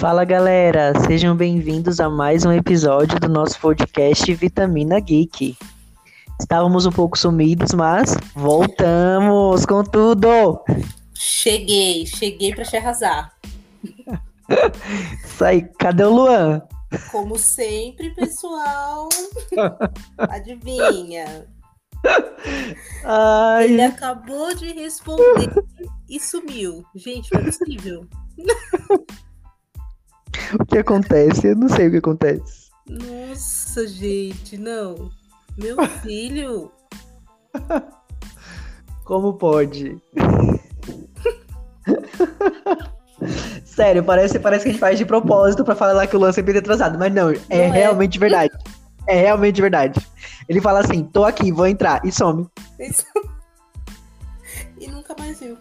Fala galera, sejam bem-vindos a mais um episódio do nosso podcast Vitamina Geek. Estávamos um pouco sumidos, mas voltamos com tudo! Cheguei, cheguei para te arrasar. Isso aí, cadê o Luan? Como sempre, pessoal. Adivinha? Ai, Ele acabou de responder e sumiu. Gente, não é possível. o que acontece? Eu não sei o que acontece. Nossa, gente, não. Meu filho. Como pode? Sério, parece, parece que a gente faz de propósito pra falar que o Luan sempre é atrasado, mas não, é Não é. realmente verdade. É realmente verdade. Ele fala assim: tô aqui, vou entrar, e some. Isso. E nunca mais viu.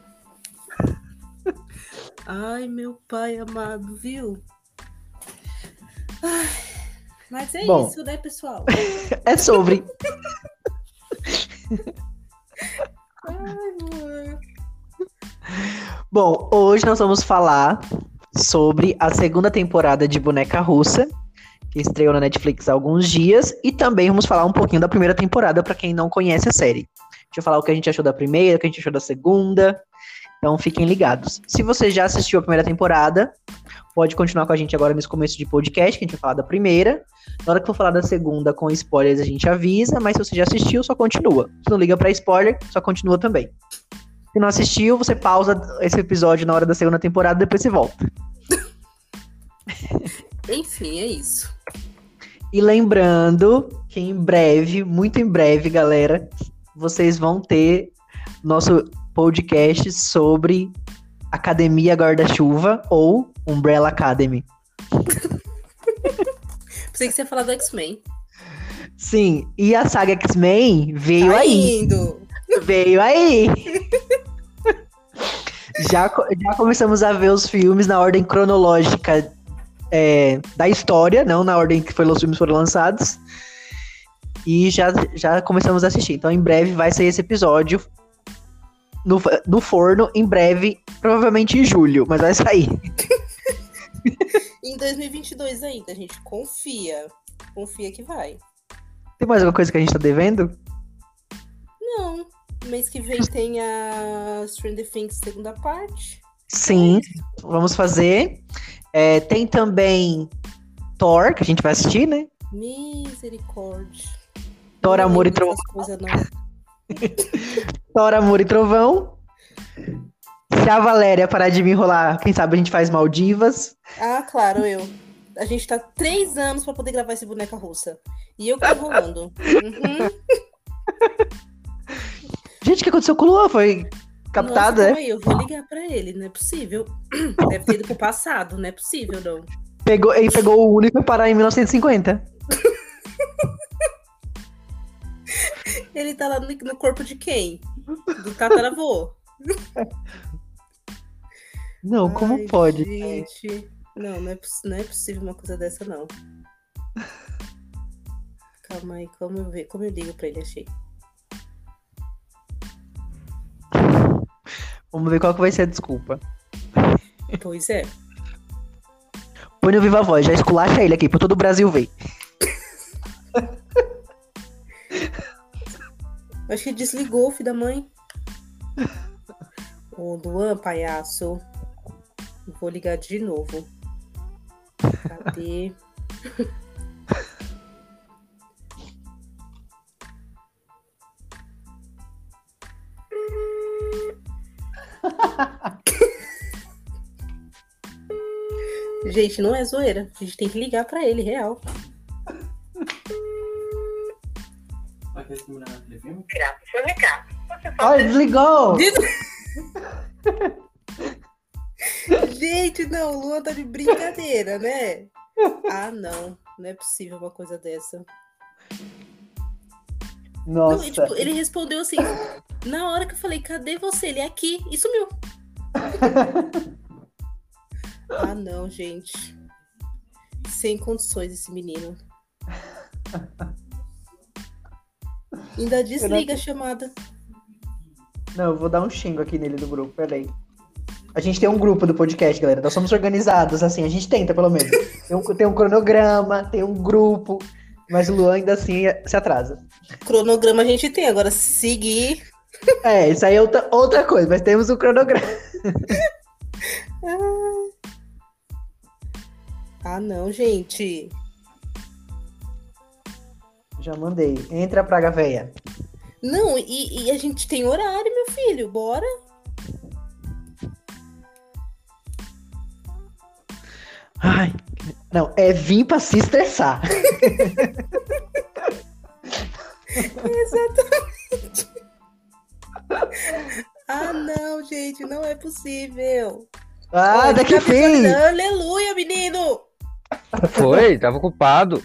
Ai, meu pai amado, viu? Ai, mas é Bom. isso, né, pessoal? É sobre. Ai. Bom, hoje nós vamos falar sobre a segunda temporada de Boneca Russa, que estreou na Netflix há alguns dias, e também vamos falar um pouquinho da primeira temporada para quem não conhece a série. Deixa eu falar o que a gente achou da primeira, o que a gente achou da segunda. Então fiquem ligados. Se você já assistiu a primeira temporada, pode continuar com a gente agora nesse começo de podcast, que a gente vai falar da primeira. Na hora que for falar da segunda com spoilers, a gente avisa, mas se você já assistiu, só continua. Se não liga pra spoiler, só continua também. Se não assistiu, você pausa esse episódio na hora da segunda temporada depois você volta. Enfim, é isso. E lembrando que em breve, muito em breve, galera, vocês vão ter nosso podcast sobre Academia Guarda-Chuva ou Umbrella Academy. Pensei que você ia falar do X-Men. Sim, e a saga X-Men veio Tá aí. indo. Veio aí. já, já começamos a ver os filmes na ordem cronológica é, da história, não na ordem que foi, os filmes foram lançados. E já, já começamos a assistir. Então, em breve vai sair esse episódio no, no forno, em breve, provavelmente em julho, mas vai sair. Em 2022 ainda, gente. Confia. Confia que vai. Tem mais alguma coisa que a gente tá devendo? Não. Mês que vem tem a Stranger Things segunda parte. Sim, vamos fazer. É, tem também Thor, que a gente vai assistir, né? Misericórdia. Thor, Não Amor e Trovão. Thor, Amor e Trovão. A Valéria parar de me enrolar, quem sabe a gente faz Maldivas. Ah, claro, eu. A gente tá três anos pra poder gravar esse boneca russa. E eu que tô enrolando. Uhum. Gente, o que aconteceu com o Luan? Foi captado, Nossa, calma aí, eu vou ligar pra ele, não é possível. Deve ter ido pro passado, não é possível, não. Pegou, ele pegou o único parar em 1950. Ele tá lá no, no corpo de quem? Do tataravô. Não, como Ai, pode? Gente, não, não é, não é possível uma coisa dessa, não. Calma aí, como eu como eu ligo pra ele, achei. Vamos ver qual que vai ser a desculpa. Pois é. Põe no Viva Voz, já esculacha ele aqui, pra todo o Brasil ver. Acho que desligou, filho da mãe. Ô, Luan, palhaço. Vou ligar de novo. Cadê? Gente, não é zoeira. A gente tem que ligar pra ele, real. Olha, desligou! Gente, não, o Luan tá de brincadeira, né? Ah, não. Não é possível uma coisa dessa. Não, Nossa. e, tipo, ele respondeu assim, na hora que eu falei, cadê você? Ele é aqui e sumiu. ah, não, gente. Sem condições esse menino. Ainda desliga a chamada. Não, eu vou dar um xingo aqui nele do grupo, peraí. A gente tem um grupo do podcast, galera. Nós somos organizados, assim, a gente tenta, pelo menos. Tem um, tem um cronograma, tem um grupo, mas o Luan ainda assim se atrasa. Cronograma a gente tem, agora seguir. É, isso aí é outra, outra coisa, mas temos o um cronograma. ah, não, gente. Já mandei. Entra, praga véia. Não, e, e, a gente tem horário, meu filho. Bora. Ai, não, é vir pra se estressar. Exatamente. ah, não, gente, não é possível. Ah, Oi, daqui fim. Aleluia, menino. Foi, tava ocupado.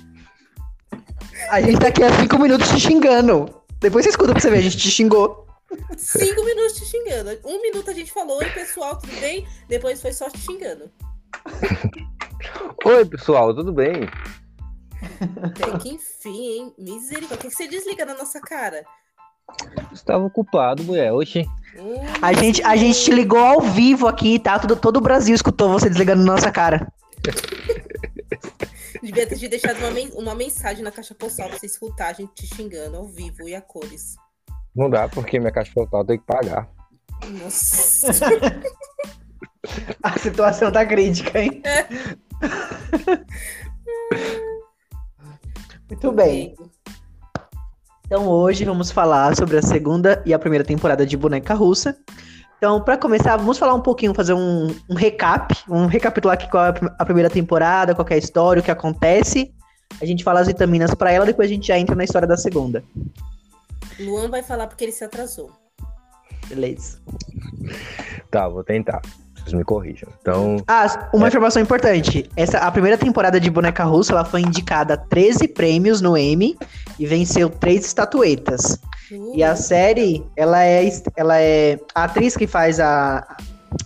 A gente tá aqui há cinco minutos te xingando. Depois você escuta pra você ver, a gente te xingou. Cinco minutos te xingando. Um minuto a gente falou, oi pessoal, tudo bem? Depois foi só te xingando. Oi pessoal, tudo bem? Que enfim, hein? Misericórdia. Por que você desliga na nossa cara? Estava ocupado, mulher. Oxi. Hum, a, gente, a gente te ligou ao vivo aqui, tá? Todo, todo o Brasil escutou você desligando na nossa cara. Devia ter te deixado uma, uma mensagem na caixa postal pra você escutar a gente te xingando ao vivo e a cores. Não dá, porque minha caixa postal tem que pagar. Nossa. a situação tá crítica, hein? É. Muito bem. Então hoje vamos falar sobre a segunda e a primeira temporada de Boneca Russa. Então, para começar, vamos falar um pouquinho, fazer um, um recap, um recapitular aqui qual é a primeira temporada, qual é a história, o que acontece. A gente fala as vitaminas para ela, depois a gente já entra na história da segunda. Luan vai falar porque ele se atrasou. Beleza. Tá, vou tentar. Vocês me corrijam. Então. Ah, uma é... informação importante. Essa, a primeira temporada de Boneca Russa ela foi indicada a 13 prêmios no Emmy e venceu três estatuetas. E a série, ela é, ela é. A atriz que faz a,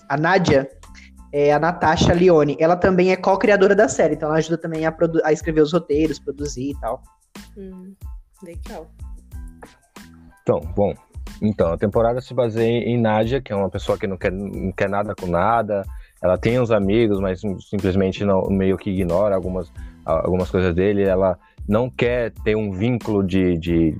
a Nádia é a Natasha Leone. Ela também é co-criadora da série, então ela ajuda também a, a escrever os roteiros, produzir e tal. Hum, legal. Então, bom. Então, a temporada se baseia em Nádia, que é uma pessoa que não quer, não quer nada com nada. Ela tem uns amigos, mas simplesmente não, meio que ignora algumas, algumas coisas dele. Ela não quer ter um vínculo de, de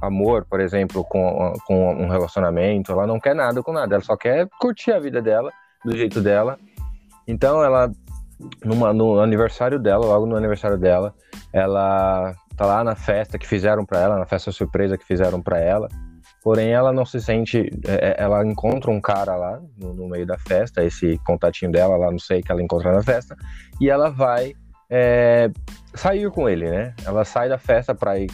amor, por exemplo, com, com um relacionamento, ela não quer nada com nada, ela só quer curtir a vida dela, do jeito dela. Então ela, numa, no aniversário dela, logo no aniversário dela, ela tá lá na festa que fizeram para ela, na festa surpresa que fizeram para ela. Porém, ela não se sente. É, é, ela encontra um cara lá no, no, meio da festa, esse contatinho dela lá, não sei, que ela encontra na festa, e ela vai é, sair com ele, né? Ela sai da festa para ir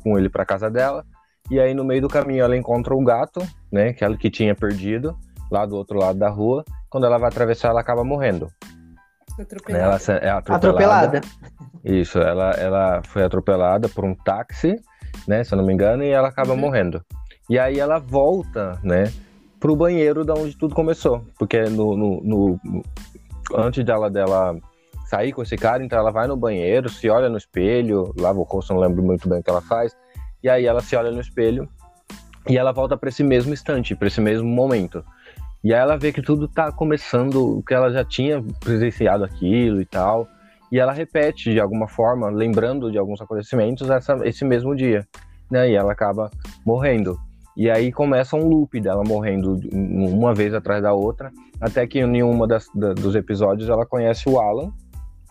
com ele para casa dela. E aí no meio do caminho ela encontra um gato, né? Que ela que tinha perdido lá do outro lado da rua. Quando ela vai atravessar, ela acaba morrendo. Atropelada. Ela é atropelada. atropelada. Isso, ela, ela foi atropelada por um táxi, né? Se eu não me engano, e ela acaba uhum. morrendo. E aí ela volta, né? Pro banheiro da onde tudo começou. Porque no, no, no, antes dela, dela sair com esse cara, então ela vai no banheiro, se olha no espelho, lava o rosto, não lembro muito bem o que ela faz, e aí ela se olha no espelho e ela volta para esse mesmo instante, para esse mesmo momento. E aí ela vê que tudo tá começando, que ela já tinha presenciado aquilo e tal, e ela repete de alguma forma, lembrando de alguns acontecimentos essa, esse mesmo dia, né? E ela acaba morrendo. E aí começa um loop dela morrendo uma vez atrás da outra, até que em uma das, da, dos episódios ela conhece o Alan,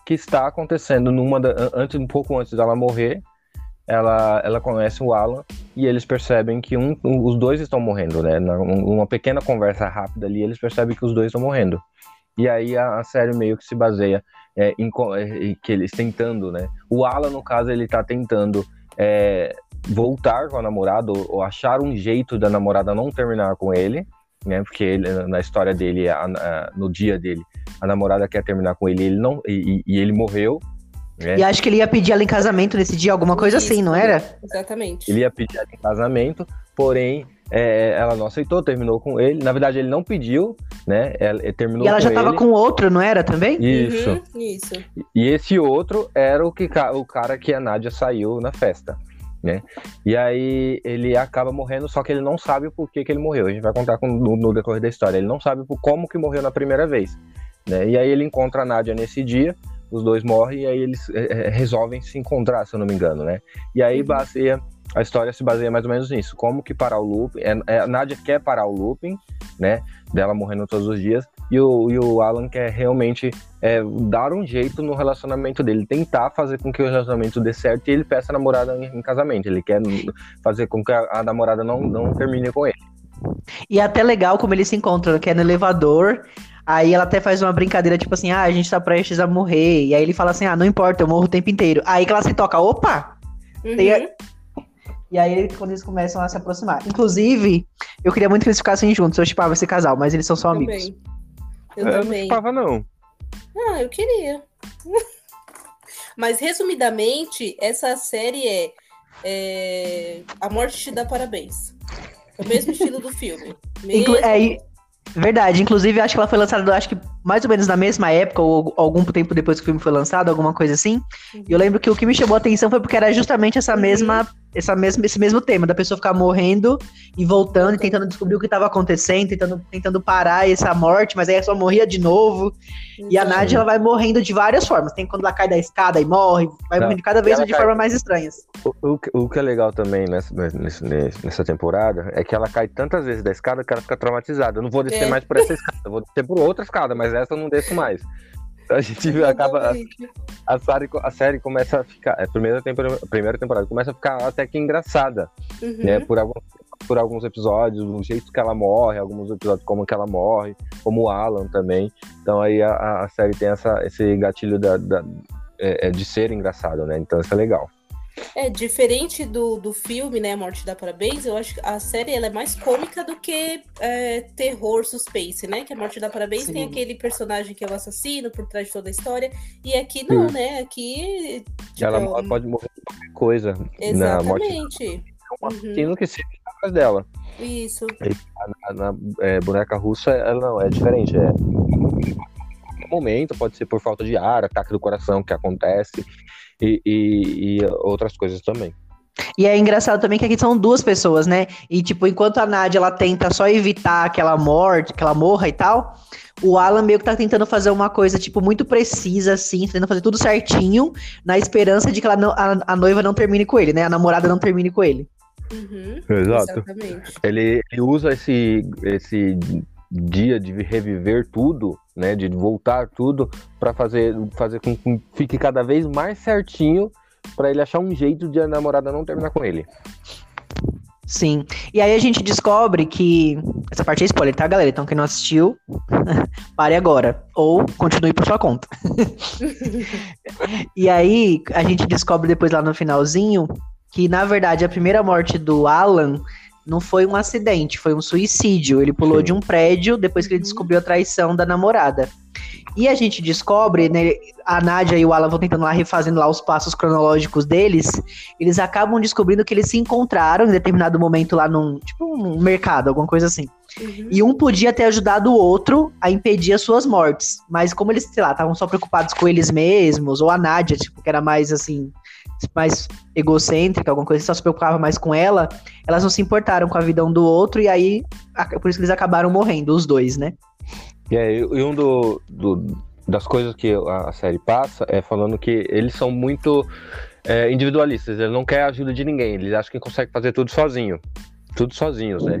que está acontecendo numa da, antes um pouco antes dela morrer. Ela ela conhece o Alan e eles percebem que um, os dois estão morrendo né? Numa pequena conversa rápida ali eles percebem que os dois estão morrendo. E aí a, a série meio que se baseia é, em é, que eles tentando né? O Alan no caso ele está tentando é, voltar com a namorada ou, ou, achar um jeito da namorada não terminar com ele né porque ele, na história dele a, a, no dia dele a namorada quer terminar com ele, ele não e, e ele morreu. Né? E acho que ele ia pedir ela em casamento nesse dia, alguma coisa Isso, assim, não era? Exatamente. Ele ia pedir ela em casamento, porém é, ela não aceitou, terminou com ele. Na verdade, ele não pediu, né? Ela, ele terminou e ela já estava com outro, não era também? Isso. Uhum, isso. E esse outro era o, que, o cara que a Nádia saiu na festa. né? E aí ele acaba morrendo, só que ele não sabe o porquê que ele morreu. A gente vai contar com, no, no, decorrer da história. Ele não sabe por como que morreu na primeira vez, né? E aí ele encontra a Nádia nesse dia, os dois morrem e aí eles é, resolvem se encontrar, se eu não me engano, né? E aí uhum. baseia a história se baseia mais ou menos nisso. Como que parar o looping. É, é, a Nadia quer parar o looping, né? Dela morrendo todos os dias. E o, e o Alan quer realmente é, dar um jeito no relacionamento dele, tentar fazer com que o relacionamento dê certo e ele peça a namorada em, em casamento. Ele quer fazer com que a, a, namorada não, não termine com ele. E é até legal como eles se encontram, que é no elevador. Aí ela até faz uma brincadeira, tipo assim, ah, a gente tá prestes a morrer. E aí ele fala assim, ah, não importa, eu morro o tempo inteiro. Aí que ela se toca, opa! Uhum. Tem, e aí, quando eles começam a se aproximar. Inclusive, eu queria muito que eles ficassem juntos. Eu chipava esse casal, mas eles são só amigos. Eu, eu também. não chipava, não. Ah, eu queria. mas, resumidamente, essa série é, é, A Morte Te Dá Parabéns. É o mesmo estilo do filme. Mesmo... Inclu é, Verdade, inclusive acho que ela foi lançada, acho que mais ou menos na mesma época, ou algum tempo depois que o filme foi lançado, alguma coisa assim. E eu lembro que o que me chamou a atenção foi porque era justamente essa uhum. mesma, essa mesma, esse mesmo tema, da pessoa ficar morrendo e voltando e tentando descobrir o que estava acontecendo, tentando, tentando parar essa morte, mas aí só morria de novo. E a Nadia ela vai morrendo de várias formas. Tem quando ela cai da escada e morre, vai Não, morrendo cada vez de cai... formas mais estranhas. O, o, o, que é legal também nessa, nessa, nessa temporada é que ela cai tantas vezes da escada que ela fica traumatizada. Eu não vou descer é. mais por essa escada, eu vou descer por outra escada, mas essa eu não desço mais. A gente acaba. A, a, série, a série começa a ficar. A primeira, temporada, primeira temporada começa a ficar até que engraçada. Uhum. Né, por, alguns, por alguns episódios, o jeito que ela morre, alguns episódios como que ela morre, como o Alan também. Então aí a, a série tem essa, esse gatilho da, da é, é de ser engraçado, né? Então isso é legal. É, diferente do, do filme, né, Morte dá Parabéns, eu acho que a série ela é mais cômica do que é, terror, suspense, né? Que a Morte dá Parabéns Sim. tem aquele personagem que é o assassino por trás de toda a história, e aqui não, Sim. né? Aqui. Tipo, ela pode morrer de qualquer coisa. Exatamente. Na morte é um uhum. que se atrás dela. Isso. A, na, é, boneca russa, ela não, é diferente. É momento, pode ser por falta de ar, ataque do coração que acontece e, e, e outras coisas também. E é engraçado também que aqui são duas pessoas, né? E, tipo, enquanto a Nádia, ela tenta só evitar aquela morte, que ela morra e tal, o Alan meio que tá tentando fazer uma coisa, tipo, muito precisa, assim, tentando fazer tudo certinho, na esperança de que ela não, a, a noiva não termine com ele, né? A namorada não termine com ele. Uhum, Exato. Ele, ele usa esse, esse dia de reviver tudo, né, de voltar tudo para fazer fazer com que fique cada vez mais certinho para ele achar um jeito de a namorada não terminar com ele. Sim. E aí a gente descobre que essa parte é spoiler, tá, galera? Então quem não assistiu, pare agora ou continue por sua conta. e aí a gente descobre depois lá no finalzinho que na verdade a primeira morte do Alan não foi um acidente, foi um suicídio. Ele pulou Sim. de um prédio depois que ele descobriu a traição da namorada. E a gente descobre, né, a Nádia e o Alan vão tentando lá refazendo lá os passos cronológicos deles, eles acabam descobrindo que eles se encontraram em determinado momento lá num, tipo, um mercado, alguma coisa assim. Uhum. E um podia ter ajudado o outro a impedir as suas mortes. Mas como eles, sei lá, estavam só preocupados com eles mesmos, ou a Nádia, tipo, que era mais assim, mais egocêntrica, alguma coisa, só se preocupava mais com ela, elas não se importaram com a vida um do outro, e aí, por isso que eles acabaram morrendo, os dois, né? E, aí, e um do, do, das coisas que a série passa é falando que eles são muito é, individualistas, eles não querem a ajuda de ninguém, eles acham que conseguem fazer tudo sozinho. Tudo sozinhos, né?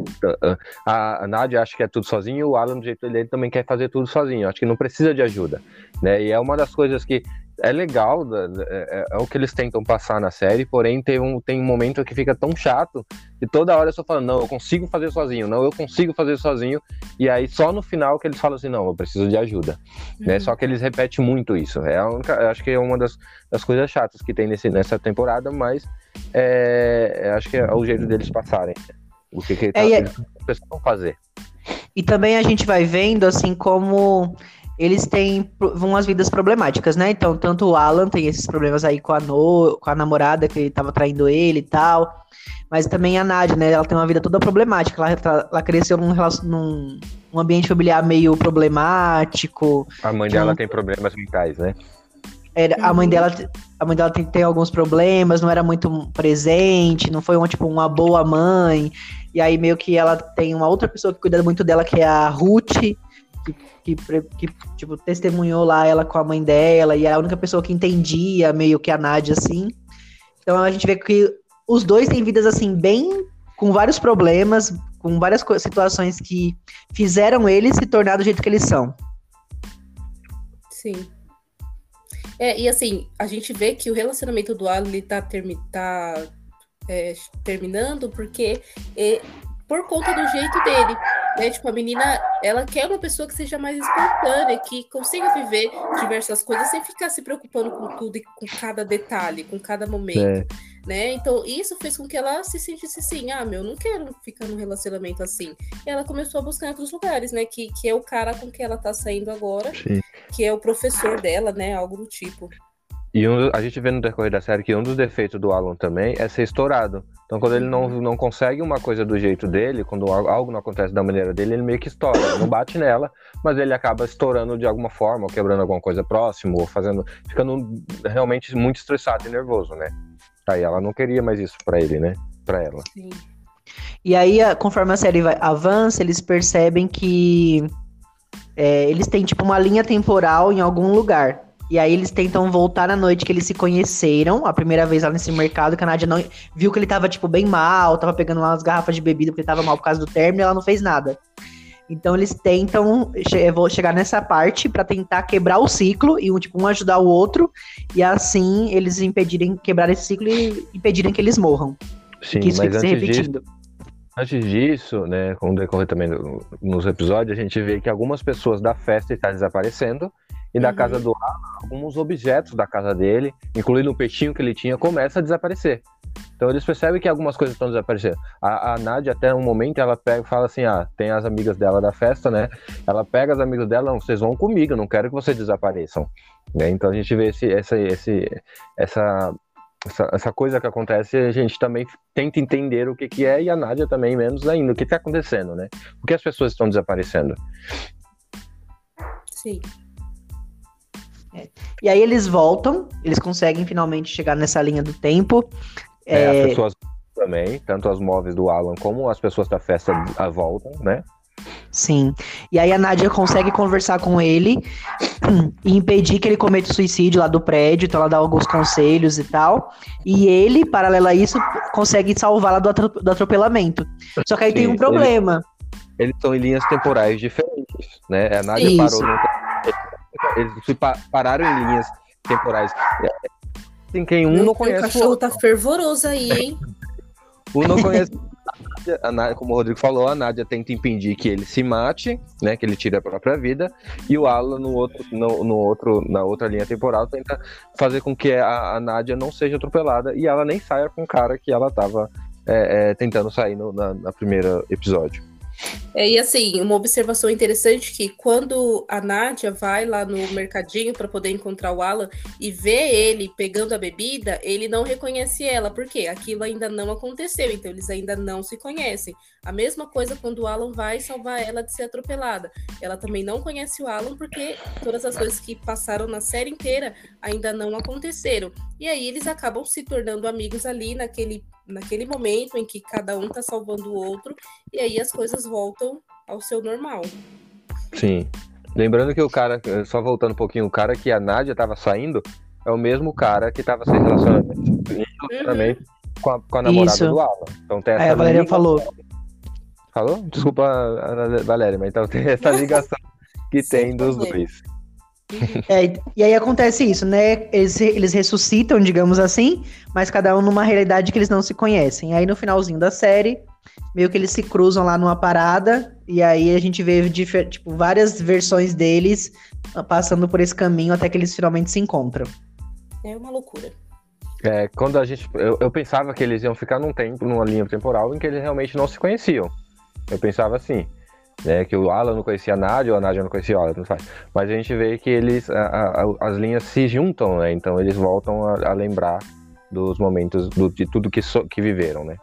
A, a Nádia acha que é tudo sozinho, o Alan, do jeito dele, também quer fazer tudo sozinho. Acho que não precisa de ajuda, né? E é uma das coisas que é legal, é, é, é, o que eles tentam passar na série, porém tem um, tem um momento que fica tão chato que toda hora eu só falando, não, eu consigo fazer sozinho, não, eu consigo fazer sozinho, e aí só no final que eles falam assim, não, eu preciso de ajuda, né? uhum. né? Só que eles repetem muito isso, é a única, acho que é uma das, das coisas chatas que tem nesse, nessa temporada, mas é, acho que é o jeito deles passarem o que, que é, tá, eles precisam fazer. E também a gente vai vendo, assim, como eles têm umas vidas problemáticas, né? Então, tanto o Alan tem esses problemas aí com a, no, com a namorada que tava traindo ele e tal. Mas também a Nádia, né? Ela tem uma vida toda problemática. Ela, ela cresceu num, num um ambiente familiar meio problemático. A mãe dela tem problemas mentais, né? Era, a mãe dela, a mãe dela tem, tem alguns problemas, não era muito presente, não foi uma, tipo, uma boa mãe. E aí meio que ela tem uma outra pessoa que cuida muito dela, que é a Ruth, que, que, tipo, testemunhou lá ela com a mãe dela, e é a única pessoa que entendia meio que a Nádia, assim. Então a gente vê que os dois têm vidas, assim, bem com vários problemas, com várias situações que fizeram eles se tornar do jeito que eles são. Sim. É, e assim, a gente vê que o relacionamento do Alan tá, termi tá é, terminando porque é, por conta do jeito dele. Né? Tipo, a menina, ela quer uma pessoa que seja mais espontânea, que consiga viver diversas coisas sem ficar se preocupando com tudo e com cada detalhe, com cada momento. É. Né? Então, isso fez com que ela se sentisse assim: ah, meu, não quero ficar num relacionamento assim. E ela começou a buscar em outros lugares, né? Que, que é o cara com quem ela tá saindo agora, Sim. que é o professor dela, né? Algo do tipo. E um, a gente vê no decorrer da série que um dos defeitos do Alan também é ser estourado. Então, quando ele não, uhum. não consegue uma coisa do jeito dele, quando algo não acontece da maneira dele, ele meio que estoura. Ele não bate nela, mas ele acaba estourando de alguma forma, ou quebrando alguma coisa próximo, ou fazendo. ficando realmente muito estressado e nervoso, né? Aí ela não queria mais isso para ele, né? Para ela. Sim. E aí, conforme a série vai, avança, eles percebem que é, eles têm tipo uma linha temporal em algum lugar. E aí eles tentam voltar na noite que eles se conheceram, a primeira vez lá nesse mercado, que a Nádia não viu que ele tava, tipo, bem mal, tava pegando lá umas garrafas de bebida porque ele tava mal por causa do término e ela não fez nada. Então eles tentam che vou chegar nessa parte para tentar quebrar o ciclo e um tipo um ajudar o outro e assim eles impedirem quebrar esse ciclo e impedirem que eles morram. Sim, que isso mas se repetindo. Disso, antes disso, né, com o decorrer também nos episódios, a gente vê que algumas pessoas da festa estão desaparecendo e da uhum. casa do Alan, alguns objetos da casa dele, incluindo o peixinho que ele tinha, começa a desaparecer. Então eles percebem que algumas coisas estão desaparecendo. A, a Nádia, até um momento, ela pega fala assim: ah, tem as amigas dela da festa, né? Ela pega as amigas dela, não, vocês vão comigo, não quero que vocês desapareçam. Né? Então a gente vê esse, essa, esse, essa, essa, essa, coisa que acontece, a gente também tenta entender o que, que é, e a Nádia também, menos ainda, o que está acontecendo, né? Por que as pessoas estão desaparecendo? Sim. É. E aí eles voltam, eles conseguem finalmente chegar nessa linha do tempo. É, é... As pessoas também, tanto as móveis do Alan como as pessoas da festa voltam, né? Sim. E aí a Nádia consegue conversar com ele e impedir que ele cometa suicídio lá do prédio, então ela dá alguns conselhos e tal. E ele, paralelo a isso, consegue salvá-la do, do, atropelamento. Só que aí Sim, tem um problema. Eles, eles, são em linhas temporais diferentes, né? A Nádia isso. parou no eles pararam em linhas temporais. Tem quem um não conhece. O cachorro o tá fervoroso aí, hein? um não conhece. A Nádia, como o Rodrigo falou, a Nádia tenta impedir que ele se mate, né? Que ele tire a própria vida, e o Alan no outro, no, no outro, na outra linha temporal tenta fazer com que a, a Nádia não seja atropelada e ela nem saia com o cara que ela tava é, é, tentando sair no, na, na primeira episódio. É, e assim, uma observação interessante que quando a Nádia vai lá no mercadinho para poder encontrar o Alan e vê ele pegando a bebida, ele não reconhece ela, porque aquilo ainda não aconteceu, então eles ainda não se conhecem. A mesma coisa quando o Alan vai salvar ela de ser atropelada. Ela também não conhece o Alan porque todas as coisas que passaram na série inteira ainda não aconteceram. E aí eles acabam se tornando amigos ali naquele naquele momento em que cada um tá salvando o outro, e aí as coisas voltam ao seu normal. Sim. Lembrando que o cara, só voltando um pouquinho, o cara que a Nádia tava saindo é o mesmo cara que tava se relacionando, uhum. com, a, com a namorada Isso. do Alan. Então tem essa é, a Valéria falou. Falou? Desculpa, Valéria, mas então tem essa ligação que tem dos dois. É, e aí acontece isso, né? Eles, eles ressuscitam, digamos assim, mas cada um numa realidade que eles não se conhecem. Aí no finalzinho da série, meio que eles se cruzam lá numa parada, e aí a gente vê tipo, várias versões deles passando por esse caminho até que eles finalmente se encontram. É uma loucura. É, quando a gente. Eu, eu pensava que eles iam ficar num tempo, numa linha temporal, em que eles realmente não se conheciam. Eu pensava assim né, que o Alan não conhecia a Nádia, ou a Nádia não conhecia o Alan, não faz. Mas a gente vê que eles, a, a, as linhas se juntam, né, então eles voltam a, a lembrar dos momentos, do, de tudo que, so, que viveram, né.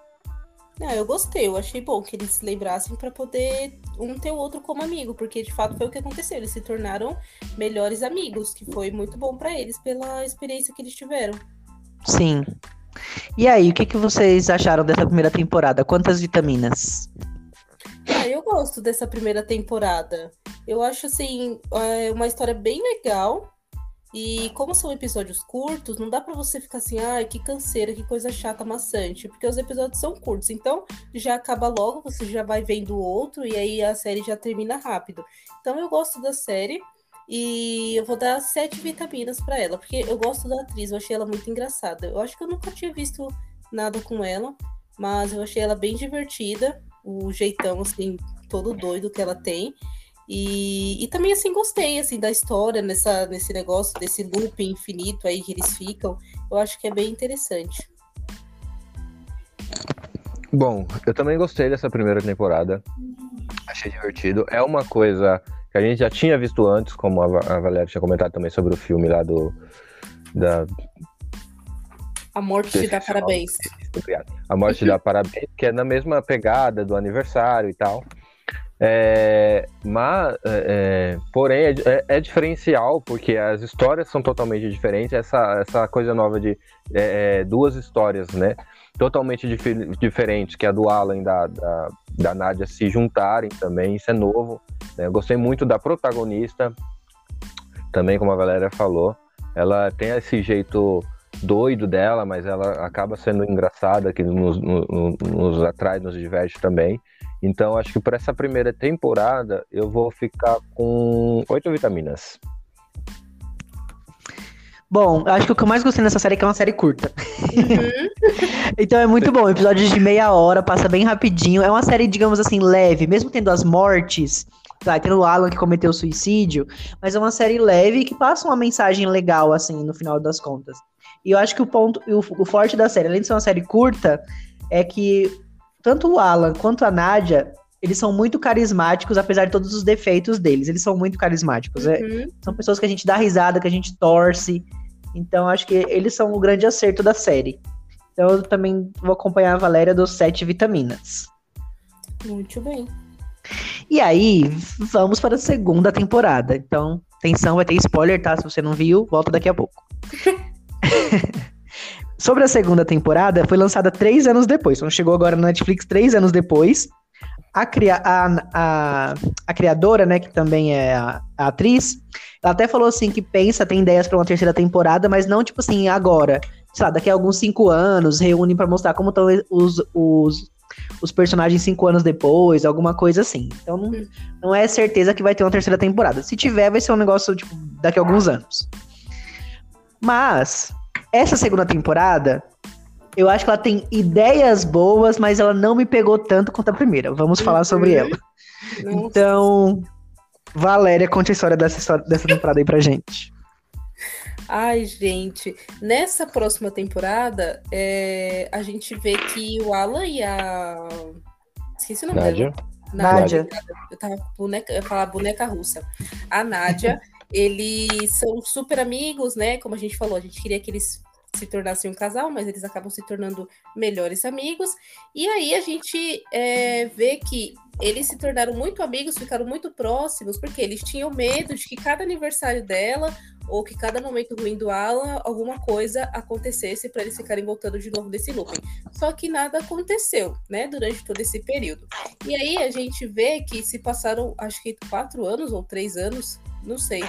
Ah, eu gostei, eu achei bom que eles se lembrassem para poder um ter o outro como amigo, porque de fato foi o que aconteceu. Eles se tornaram melhores amigos, que foi muito bom para eles pela experiência que eles tiveram. Sim. E aí, o que, que vocês acharam dessa primeira temporada? Quantas vitaminas? Ah, eu gosto dessa primeira temporada. Eu acho assim, é uma história bem legal. E como são episódios curtos, não dá para você ficar assim, ai, que canseira, que coisa chata, maçante, porque os episódios são curtos. Então, já acaba logo, você já vai vendo outro e aí a série já termina rápido. Então, eu gosto da série e eu vou dar sete vitaminas para ela, porque eu gosto da atriz, eu achei ela muito engraçada. Eu acho que eu nunca tinha visto nada com ela, mas eu achei ela bem divertida, o jeitão assim todo doido que ela tem. E, e também, assim, gostei, assim, da história nessa, nesse negócio, desse loop infinito aí que eles ficam. Eu acho que é bem interessante. Bom, eu também gostei dessa primeira temporada. Achei divertido. É uma coisa que a gente já tinha visto antes, como a, Valéria tinha comentado também sobre o filme lá do. Da... A Morte te dá parabéns. A Morte te dá parabéns, que é na mesma pegada do aniversário e tal. É, mas, é, é, porém, é, é, é, diferencial, porque as histórias são totalmente diferentes. Essa, essa coisa nova de é, duas histórias, né? Totalmente dif diferentes, que a do Alan e da, da, da Nádia se juntarem também, isso é novo. Né? Eu gostei muito da protagonista, também, como a Valéria falou. Ela tem esse jeito doido dela, mas ela acaba sendo engraçada, que nos, nos, nos atrai, nos diverte também. Então, acho que para essa primeira temporada, eu vou ficar com oito vitaminas. Bom, acho que o que eu mais gostei nessa série é que é uma série curta. Uhum. então é muito bom. Episódios de meia hora, passa bem rapidinho. É uma série, digamos assim, leve, mesmo tendo as mortes. Tá, tendo o Alan que cometeu suicídio, mas é uma série leve que passa uma mensagem legal, assim, no final das contas. E eu acho que o ponto, o, o forte da série, além de ser uma série curta, é que tanto o Alan quanto a Nádia, eles são muito carismáticos, apesar de todos os defeitos deles. Eles são muito carismáticos. É, uhum. É, são pessoas que a gente dá risada, que a gente torce. Então, acho que eles são o grande acerto da série. Então, eu também vou acompanhar a Valéria dos Sete Vitaminas. Muito bem. E aí, vamos para a segunda temporada. Então, atenção, vai ter spoiler, tá? Se você não viu, volta daqui a pouco. Sobre a segunda temporada, foi lançada três anos depois. Então chegou agora na Netflix três anos depois. A, cria a, a, a criadora, né, que também é a, a, atriz, ela até falou assim que pensa, tem ideias para uma terceira temporada, mas não tipo assim agora. Sei lá, daqui a alguns cinco anos, reúnem para mostrar como estão os, os, os personagens cinco anos depois, alguma coisa assim. Então não, não é certeza que vai ter uma terceira temporada. Se tiver, vai ser um negócio tipo, daqui a alguns anos. Mas essa segunda temporada, eu acho que ela tem ideias boas, mas ela não me pegou tanto quanto a primeira. Vamos uhum. falar sobre ela. Nossa. Então, Valéria, conte a história dessa, história dessa temporada aí pra gente. Ai, gente, nessa próxima temporada, é, a gente vê que o Alan e a. Esqueci o nome Nádia. dela. Nádia. Eu tava boneca, eu ia falar boneca russa. A Nádia eles são super amigos, né? Como a gente falou, a gente queria que eles se tornassem um casal, mas eles acabam se tornando melhores amigos. E aí a gente é, vê que eles se tornaram muito amigos, ficaram muito próximos, porque eles tinham medo de que cada aniversário dela ou que cada momento ruim do Alan, alguma coisa acontecesse para eles ficarem voltando de novo desse looping. Só que nada aconteceu, né, durante todo esse período. E aí a gente vê que se passaram, acho que quatro anos ou três anos não sei.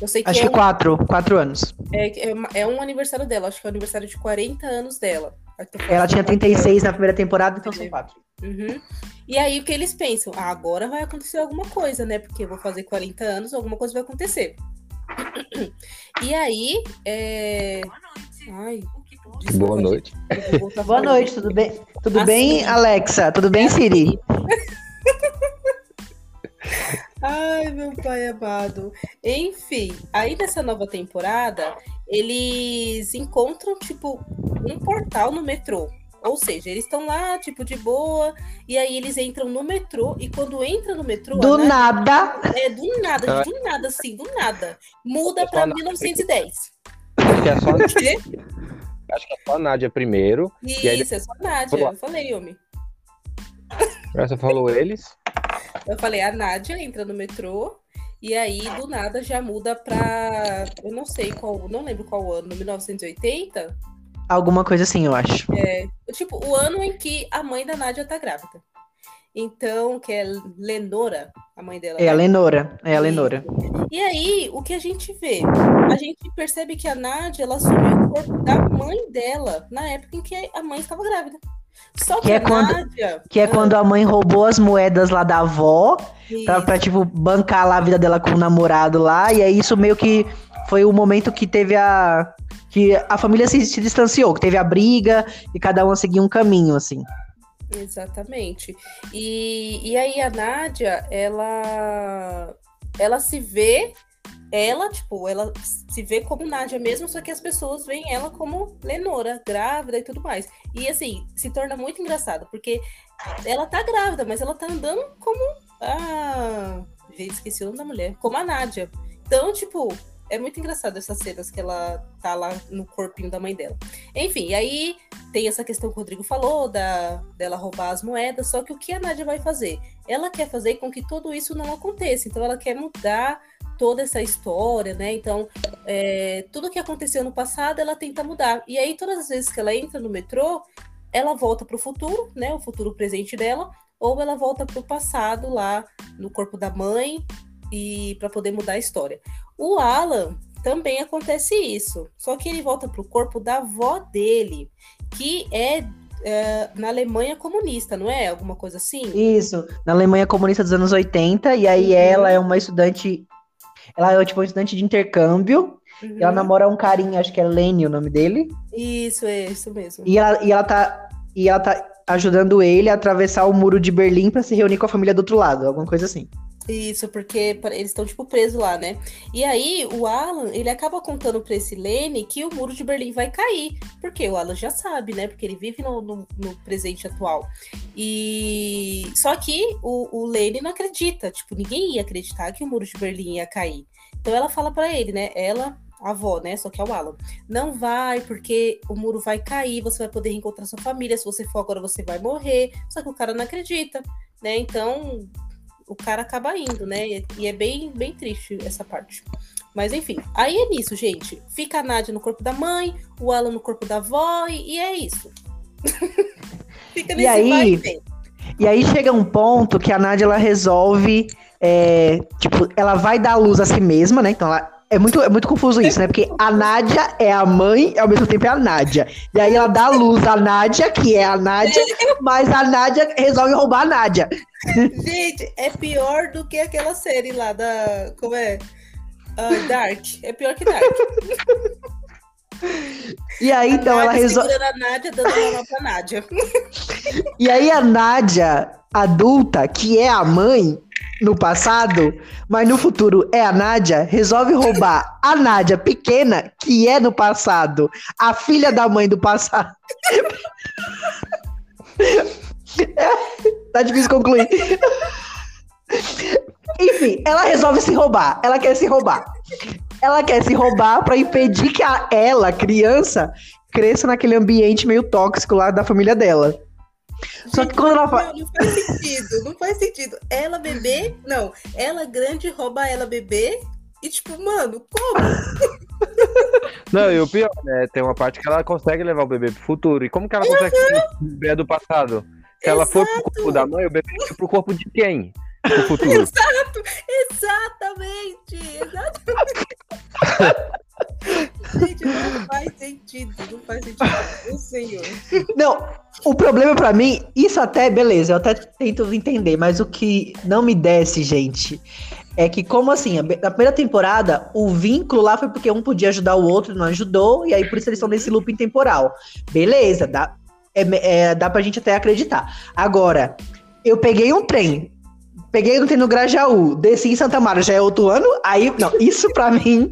Eu sei que acho é que quatro, quatro anos. É, é, é, um aniversário dela, acho que é o aniversário de 40 anos dela. Ela tinha 36 na primeira temporada, então são quatro. Uhum. E aí o que eles pensam? Ah, agora vai acontecer alguma coisa, né? Porque eu vou fazer 40 anos, alguma coisa vai acontecer. E aí. É... Ai, Boa noite. Boa noite, tudo bem? Tudo assim, bem, Alexa? Tudo bem, Siri? Ai, meu pai amado. Enfim, aí nessa nova temporada, eles encontram, tipo, um portal no metrô. Ou seja, eles estão lá, tipo, de boa, e aí eles entram no metrô, e quando entra no metrô. Do nada! É, do nada, do nada, assim, do nada. Muda pra 1910. Acho que é só. Acho que é só a Nádia primeiro. Isso, é só a Nádia, eu falei, homem. Você falou eles? Eu falei, a Nádia entra no metrô e aí do nada já muda pra. Eu não sei qual, não lembro qual ano, 1980? Alguma coisa assim, eu acho. É, tipo, o ano em que a mãe da Nádia tá grávida. Então, que é Lenora, a mãe dela. É a né? Lenora, é a Lenora. E aí, o que a gente vê? A gente percebe que a Nádia, ela assumiu o corpo da mãe dela na época em que a mãe estava grávida. Só que, Que é a quando- Nádia... Que é Ah, quando a mãe roubou as moedas lá da avó pra, pra, tipo, bancar lá a vida dela com o namorado lá. E aí isso meio que foi o momento que teve a. Que a família se, se distanciou, que teve a briga e cada um seguia um caminho, assim. Exatamente. E, e aí a Nádia, ela, ela se vê, ela, tipo, ela se vê como Nádia mesmo, só que as pessoas veem ela como Lenora, grávida e tudo mais. E assim, se torna muito engraçado, porque ela tá grávida, mas ela tá andando como a. Gente, esqueci o nome da mulher. Como a Nádia. Então, tipo, é muito engraçado essas cenas que ela tá lá no corpinho da mãe dela. Enfim, aí tem essa questão que o Rodrigo falou, da, dela roubar as moedas, só que o que a Nádia vai fazer? Ela quer fazer com que tudo isso não aconteça, então ela quer mudar toda essa história, né? Então, é, tudo que aconteceu no passado, ela tenta mudar. E aí, todas as vezes que ela entra no metrô, ela volta para o futuro, né? O futuro presente dela, ou ela volta para o passado lá no corpo da mãe e para poder mudar a história. O Alan também acontece isso, só que ele volta para o corpo da avó dele, que é, é, na Alemanha comunista, não é? Alguma coisa assim? Isso, na Alemanha comunista dos anos 80, e aí Uhum. ela é uma estudante. Ela é tipo uma estudante de intercâmbio. Uhum. E ela namora um carinha, acho que é Lenny o nome dele. Isso, é isso mesmo. E ela, e ela tá. E ela tá ajudando ele a atravessar o muro de Berlim pra se reunir com a família do outro lado, alguma coisa assim. Isso, porque eles estão, tipo, presos lá, né? E aí, o Alan, ele acaba contando pra esse Lenny que o muro de Berlim vai cair. Porque o Alan já sabe, né? Porque ele vive no, no- no presente atual. E... Só que o, o Lenny não acredita. Tipo, ninguém ia acreditar que o muro de Berlim ia cair. Então ela fala pra ele, né? Ela, a avó, né? Só que é o Alan. Não vai, porque o muro vai cair, você vai poder reencontrar sua família. Se você for agora, você vai morrer. Só que o cara não acredita, né? Então o cara acaba indo, né? E- E é bem, bem triste essa parte. Mas enfim, aí é nisso, gente. Fica a Nádia no corpo da mãe, o Alan no corpo da avó, e, e é isso. Fica nesse aí- vai e. E aí chega um ponto que a Nádia ela resolve. é, tipo, ela vai dar luz a si mesma, né? Então ela. É muito, é muito confuso isso, né? Porque a Nádia é a mãe e ao mesmo tempo é a Nádia. E aí ela dá luz à Nádia, que é a Nádia, mas a Nádia resolve roubar a Nádia. Gente, é pior do que aquela série lá da. Como é? Ah, Dark. É pior que Dark. E aí então a ela Nádia resolve. segurando a Nádia, dando uma pra Nádia. E aí a Nádia adulta, que é a mãe no passado, mas no futuro é a Nádia, resolve roubar a Nádia pequena, que é no passado, a filha da mãe do passado. tá difícil concluir. Enfim, ela resolve se roubar. Ela quer se roubar. Ela quer se roubar pra impedir que a, ela, criança, cresça naquele ambiente meio tóxico lá da família dela. Só que quando ela fala. Não, não faz sentido, não faz sentido. Ela bebê, não. Ela grande rouba ela bebê. E tipo, mano, como? Não, e o pior, né? Tem uma parte que ela consegue levar o bebê pro futuro. E como que ela consegue levar o bebê do passado? Se ela for pro corpo da mãe, o bebê vai pro corpo de quem? Pro futuro. Exato, exatamente, exatamente. Gente, não faz sentido, não faz sentido. O senhor. Não, o problema pra mim, isso até, beleza, eu até tento entender, mas o que não me desce, gente, é que como assim, na primeira temporada, o vínculo lá foi porque um podia ajudar o outro, não ajudou, e aí por isso eles estão nesse looping temporal. Beleza, dá, é, é, dá pra gente até acreditar. Agora, eu peguei um trem, peguei no Grajaú, desci em Santa Mara, já é outro ano, aí, não, isso pra mim,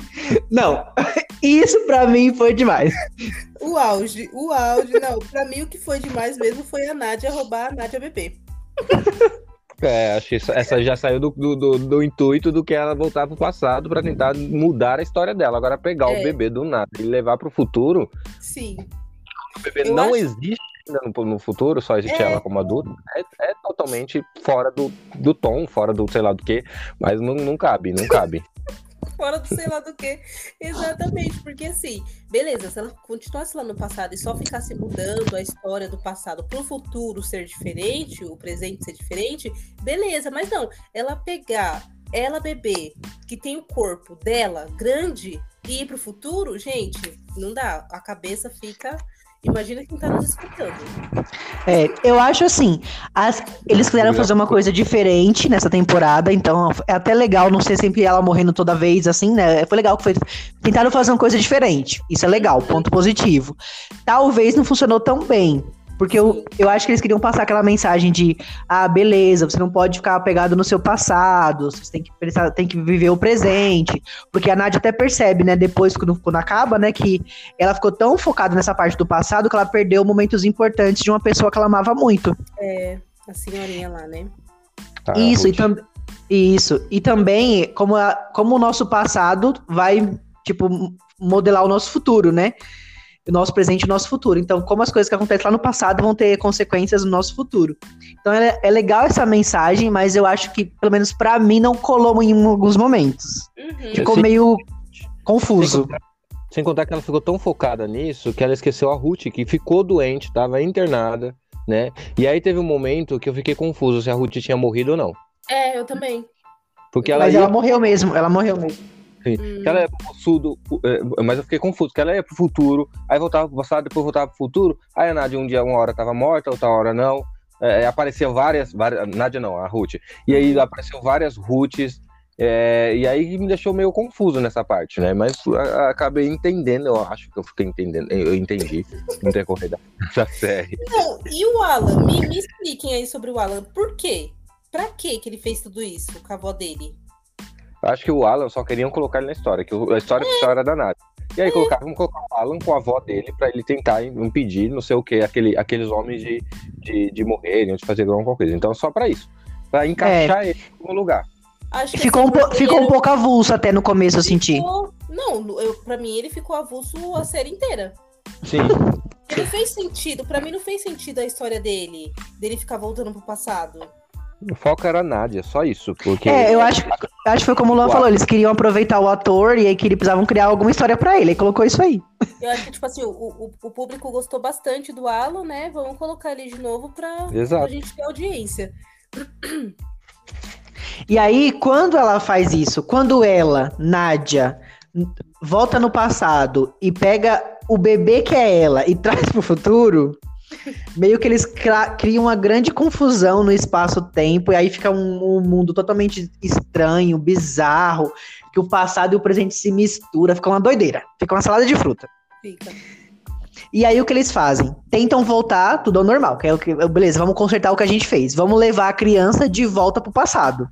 não, isso pra mim foi demais. O auge, o auge, não. Pra mim, o que foi demais mesmo foi a Nádia roubar a Nádia bebê. É, acho que essa já saiu do, do, do- do intuito do que ela voltar pro passado pra tentar mudar a história dela. Agora pegar É. o bebê do nada e levar pro futuro, Sim. o bebê Eu não acho- existe ainda no, no futuro, só existe É. ela como adulta. É, é totalmente fora do, do tom, fora do sei lá do que, mas não, não cabe, não cabe. fora do sei lá do que. Exatamente, porque assim, beleza, se ela continuasse lá no passado e só ficasse mudando a história do passado para o futuro ser diferente, o presente ser diferente, beleza, mas não, ela pegar, ela bebê, que tem o corpo dela grande e ir pro futuro, gente, não dá, a cabeça fica Imagina quem tá nos escutando. É, eu acho assim, as, eles quiseram fazer uma coisa diferente nessa temporada, então é até legal não ser sempre ela morrendo toda vez, assim, né? Foi legal que foi. Tentaram fazer uma coisa diferente. Isso é legal, ponto positivo. Talvez não funcionou tão bem. Porque eu, eu acho que eles queriam passar aquela mensagem de, ah, beleza, você não pode ficar apegado no seu passado, você tem que, pensar, tem que viver o presente. Porque a Nádia até percebe, né, depois, quando, quando acaba, né, que ela ficou tão focada nessa parte do passado que ela perdeu momentos importantes de uma pessoa que ela amava muito. É, a senhorinha lá, né? Ah, isso, e também. Isso. E também, como, a, como o nosso passado vai, tipo, modelar o nosso futuro, né? O nosso presente e o nosso futuro. Então, como as coisas que acontecem lá no passado vão ter consequências no nosso futuro. Então, é, é legal essa mensagem, mas eu acho que, pelo menos para mim, não colou em alguns momentos. Uhum. Ficou meio confuso. Sem contar, sem contar que ela ficou tão focada nisso que ela esqueceu a Ruth, que ficou doente, estava internada, né? E aí teve um momento que eu fiquei confuso se a Ruth tinha morrido ou não. É, eu também. Porque ela Mas ia... ela morreu mesmo, ela morreu mesmo. Hum. Que ela ia pro futuro, é, mas eu fiquei confuso, que ela ia pro futuro, aí voltava pro passado, depois voltava pro futuro, aí a Nádia um dia, uma hora tava morta, outra hora não, é, apareceu várias, várias, Nádia não, a Ruth, e aí uhum. apareceu várias Ruths, é, e aí me deixou meio confuso nessa parte, né? Mas a, a, acabei entendendo, eu acho que eu fiquei entendendo, eu entendi no decorrer da, da série. Não, e o Alan? Me, me expliquem aí sobre o Alan. Por quê? Pra que ele fez tudo isso com a avó dele? Acho que o Alan só queriam colocar ele na história, que a história é a história da Nádia. E aí colocaram, vamos colocar o Alan com a avó dele para ele tentar impedir, não sei o que, aquele, aqueles homens de, de, de morrerem, de fazer alguma coisa. Então, só para isso. para encaixar é. ele no lugar. ficou um, po ficou um pouco avulso até no começo, eu senti. Não, eu, pra mim ele ficou avulso a série inteira. Sim. Ele fez sentido, para mim não fez sentido a história dele, dele ficar voltando pro passado. O foco era a Nádia, só isso. Porque... É, eu acho, acho que foi como o Luan falou, eles queriam aproveitar o ator e aí que eles precisavam criar alguma história para ele, e colocou isso aí. Eu acho que, tipo assim, o, o, o, público gostou bastante do Alan, né? Vamos colocar ele de novo pra, pra gente ter audiência. E aí, quando ela faz isso, quando ela, Nádia, volta no passado e pega o bebê que é ela e traz pro futuro, meio que eles criam uma grande confusão no espaço-tempo, e aí fica um, um, mundo totalmente estranho, bizarro, que o passado e o presente se mistura, fica uma doideira, fica uma salada de fruta. Fica. E aí o que eles fazem? Tentam voltar tudo ao normal, que é o que, beleza, vamos consertar o que a gente fez, vamos levar a criança de volta pro passado.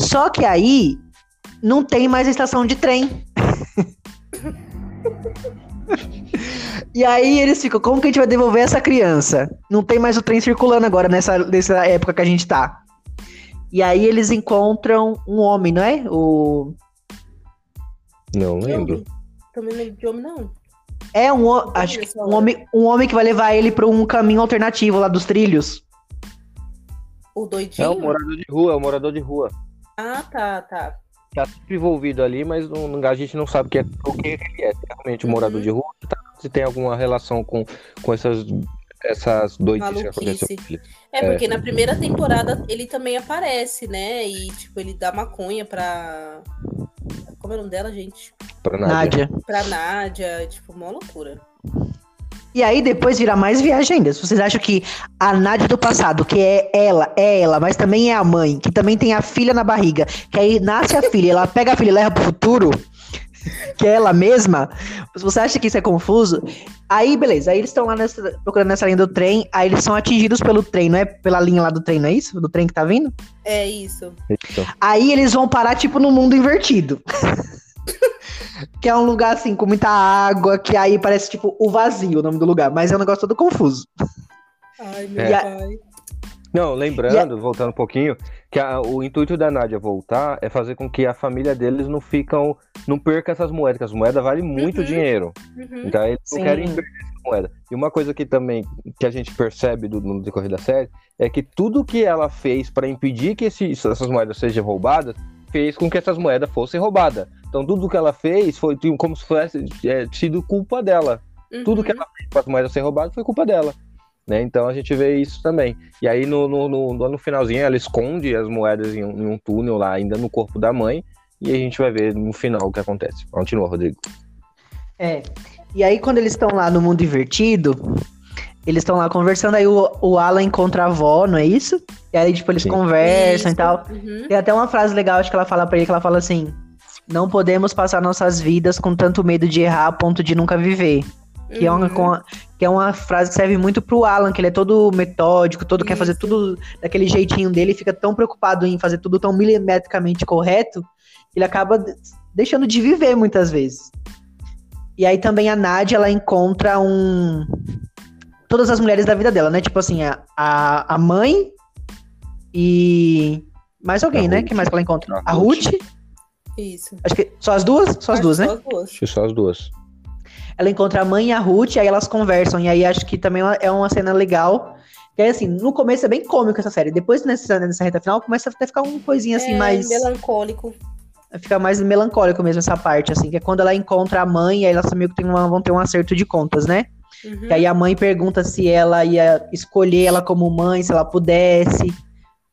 Só que aí não tem mais estação de trem. E aí eles ficam, como que a gente vai devolver essa criança? Não tem mais o trem circulando agora nessa, nessa época que a gente tá. E aí eles encontram um homem, não é? O. Não lembro. Também não lembro de homem, não. É um, acho que um homem, um homem que vai levar ele para um caminho alternativo lá dos trilhos. O doidinho? É o morador de rua, é o morador de rua. Ah, tá, tá. Tá sempre envolvido ali, mas não, a gente não sabe que é, o que ele é. Realmente o morador uhum. de rua tá se tem alguma relação com, com essas, essas doidices que aconteceu É, porque é. na primeira temporada ele também aparece, né? E, tipo, ele dá maconha pra. Como é o nome dela, gente? Pra Nádia. Pra Nádia, tipo, uma loucura. E aí depois vira mais viagem ainda. Se vocês acham que a Nádia do passado, que é ela, é ela, mas também é a mãe, que também tem a filha na barriga, que aí nasce a filha, ela pega a filha e leva pro futuro, que é ela mesma, se você acha que isso é confuso, aí beleza, aí eles estão lá nessa, procurando nessa linha do trem, aí eles são atingidos pelo trem, não é pela linha lá do trem, não é isso? Do trem que tá vindo? É isso. Aí eles vão parar, tipo, no mundo invertido. que é um lugar assim, com muita água, que aí parece, tipo, o vazio o nome do lugar, mas é um negócio todo confuso. Ai, meu é. pai. Não, lembrando, a... voltando um pouquinho, que a, o intuito da Nádia voltar é fazer com que a família deles não ficam, não perca essas moedas, que as moedas valem muito uhum. dinheiro. Uhum. Então eles Sim. não querem perder esse moeda. E uma coisa que também que a gente percebe do, no decorrer da série é que tudo que ela fez para impedir que esse, essas moedas sejam roubadas fez com que essas moedas fossem roubadas. Então tudo que ela fez foi como se fosse é, sido culpa dela. Uhum. Tudo que ela fez para as moedas serem roubadas foi culpa dela. Né? Então a gente vê isso também. E aí no, no, no, no finalzinho ela esconde as moedas em um, em um, túnel lá, ainda no corpo da mãe, e a gente vai ver no final o que acontece. Continua, Rodrigo. É. E aí quando eles estão lá no mundo invertido, eles estão lá conversando, aí o, o Alan encontra a avó, não é isso? E aí, tipo, eles Sim. conversam isso. e tal. Uhum. Tem até uma frase legal, acho que ela fala pra ele, que ela fala assim, não podemos passar nossas vidas com tanto medo de errar a ponto de nunca viver. Que, uhum. é uma, que é uma frase que serve muito pro Alan, que ele é todo metódico, todo Isso. quer fazer tudo daquele jeitinho dele, fica tão preocupado em fazer tudo tão milimetricamente correto, que ele acaba deixando de viver muitas vezes. E aí também a Nádia, ela encontra um... Todas as mulheres da vida dela, né? Tipo assim, a, a mãe e... Mais alguém, a né? Ruth. que mais que ela encontra? A, a Ruth. Ruth. Isso. Acho que só as duas? Só as duas, né? Só as duas. Acho que só as duas ela encontra a mãe e a Ruth, e aí elas conversam. E aí acho que também é uma cena legal. Que é assim, no começo é bem cômico essa série. Depois, nessa, nessa reta final, começa a ficar uma coisinha assim é, mais. Melancólico. Fica mais melancólico mesmo essa parte, assim, que é quando ela encontra a mãe, e aí elas meio que uma, vão ter um acerto de contas, né? Uhum. E aí a mãe pergunta se ela ia escolher ela como mãe, se ela pudesse.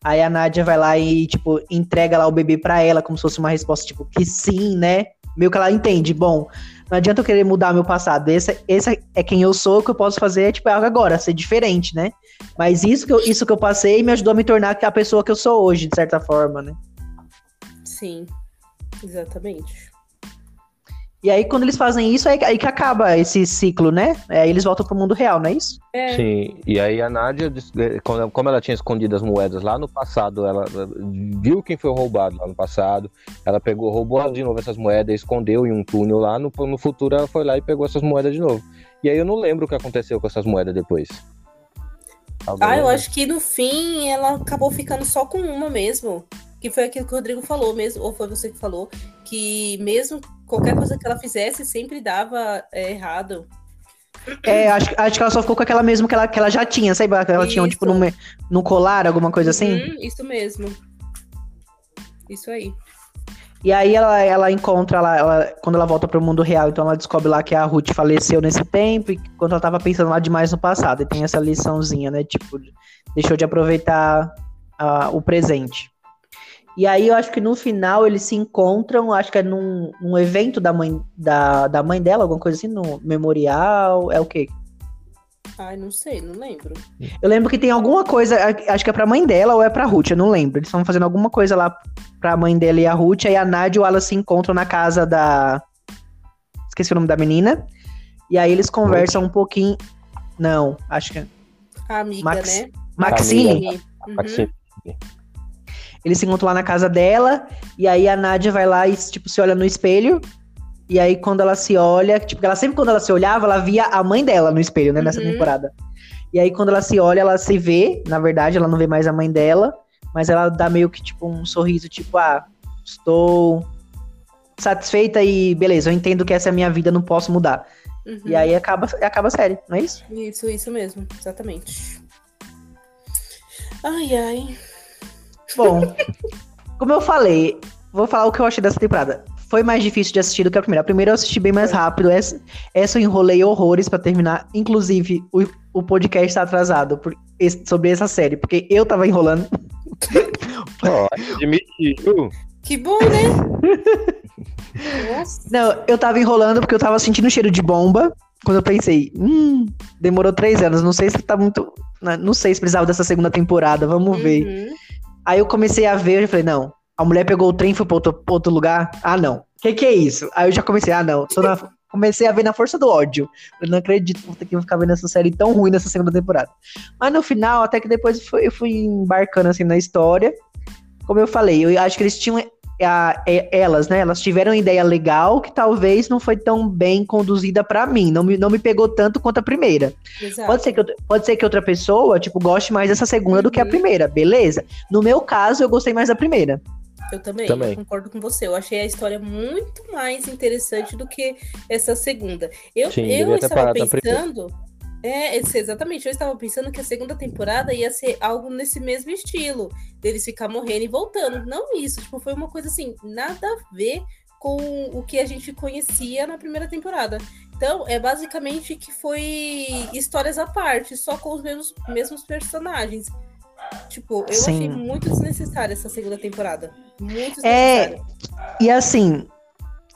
Aí a Nádia vai lá e, tipo, entrega lá o bebê pra ela, como se fosse uma resposta, tipo, que sim, né? Meio que ela entende, bom, não adianta eu querer mudar meu passado. Esse, esse é quem eu sou, o que eu posso fazer tipo, é algo agora, ser diferente, né? Mas isso que, eu, isso que eu passei me ajudou a me tornar a pessoa que eu sou hoje, de certa forma, né? Sim, exatamente. E aí, quando eles fazem isso, é aí que acaba esse ciclo, né? Aí eles voltam pro mundo real, não é isso? É. Sim, e aí a Nádia, é, como ela tinha escondido as moedas lá no passado, ela viu quem foi roubado lá no passado, ela pegou, roubou de novo essas moedas, escondeu em um túnel lá, no, no futuro ela foi lá e pegou essas moedas de novo. E aí eu não lembro o que aconteceu com essas moedas depois. ah, eu acho que no fim ela acabou ficando só com uma mesmo. Que foi aquilo que o Rodrigo falou mesmo, ou foi você que falou, que mesmo qualquer coisa que ela fizesse sempre dava é, errado. É, acho, acho que ela só ficou com aquela mesmo que ela, que ela já tinha, sabe? Ela isso. tinha, tipo, no, no colar, alguma coisa assim. Uhum, isso mesmo. Isso aí. E aí ela, ela encontra lá, ela, quando ela volta pro mundo real, então ela descobre lá que a Ruth faleceu nesse tempo, e quando ela tava pensando lá demais no passado. E tem essa liçãozinha, né? Tipo, deixou de aproveitar uh, o presente. E aí eu acho que no final eles se encontram, acho que é num, num evento da mãe, da, da mãe dela, alguma coisa assim, no memorial, é o quê? Ai, não sei, não lembro. Eu lembro que tem alguma coisa, acho que é pra mãe dela ou é pra Ruth, eu não lembro. Eles estão fazendo alguma coisa lá pra mãe dela e a Ruth, aí a Nádia e o Alan se encontram na casa da... Esqueci o nome da menina. E aí eles conversam Ruth. um pouquinho... Não, acho que... É a amiga, Max... né? Maxine. Uhum. Maxine. Eles se encontram lá na casa dela, e aí a Nádia vai lá e, tipo, se olha no espelho. E aí, quando ela se olha, tipo, ela sempre quando ela se olhava, ela via a mãe dela no espelho, né, nessa uhum. temporada. E aí, quando ela se olha, ela se vê, na verdade, ela não vê mais a mãe dela, mas ela dá meio que, tipo, um sorriso, tipo, ah, estou satisfeita e beleza, eu entendo que essa é a minha vida, não posso mudar. Uhum. E aí acaba, acaba a série, não é isso? Isso, isso mesmo, exatamente. Ai, ai. Bom, como eu falei, vou falar o que eu achei dessa temporada. Foi mais difícil de assistir do que a primeira. A primeira eu assisti bem mais rápido. Essa, essa eu enrolei horrores para terminar. Inclusive, o, o podcast tá atrasado por, esse, sobre essa série, porque eu tava enrolando. Ó, admitiu. Que bom, né? Não, eu tava enrolando porque eu tava sentindo cheiro de bomba. Quando eu pensei, hum, demorou três anos. Não sei se tá muito. Né, não sei se precisava dessa segunda temporada. Vamos uhum. ver. Aí eu comecei a ver, eu falei, não, a mulher pegou o trem e foi pra outro, pra outro lugar? Ah, não. O que, que é isso? Aí eu já comecei, ah, não. Na, comecei a ver na força do ódio. Eu não acredito que ter que ficar vendo essa série tão ruim nessa segunda temporada. Mas no final, até que depois eu fui embarcando assim na história. Como eu falei, eu acho que eles tinham a, elas, né? Elas tiveram uma ideia legal que talvez não foi tão bem conduzida para mim. Não me, não me pegou tanto quanto a primeira. Pode ser, que, pode ser que outra pessoa, tipo, goste mais dessa segunda uhum. do que a uhum. primeira, beleza? No meu caso, eu gostei mais da primeira. Eu também, Também. eu concordo com você. Eu achei a história muito mais interessante do que essa segunda. Eu, Sim, eu estava pensando. É, exatamente. Eu estava pensando que a segunda temporada ia ser algo nesse mesmo estilo, deles ficar morrendo e voltando. Não isso, tipo, foi uma coisa assim, nada a ver com o que a gente conhecia na primeira temporada. Então, é basicamente que foi histórias à parte, só com os mesmos, mesmos personagens. Tipo, eu Sim. achei muito desnecessária essa segunda temporada. Muito É, desnecessária. E assim,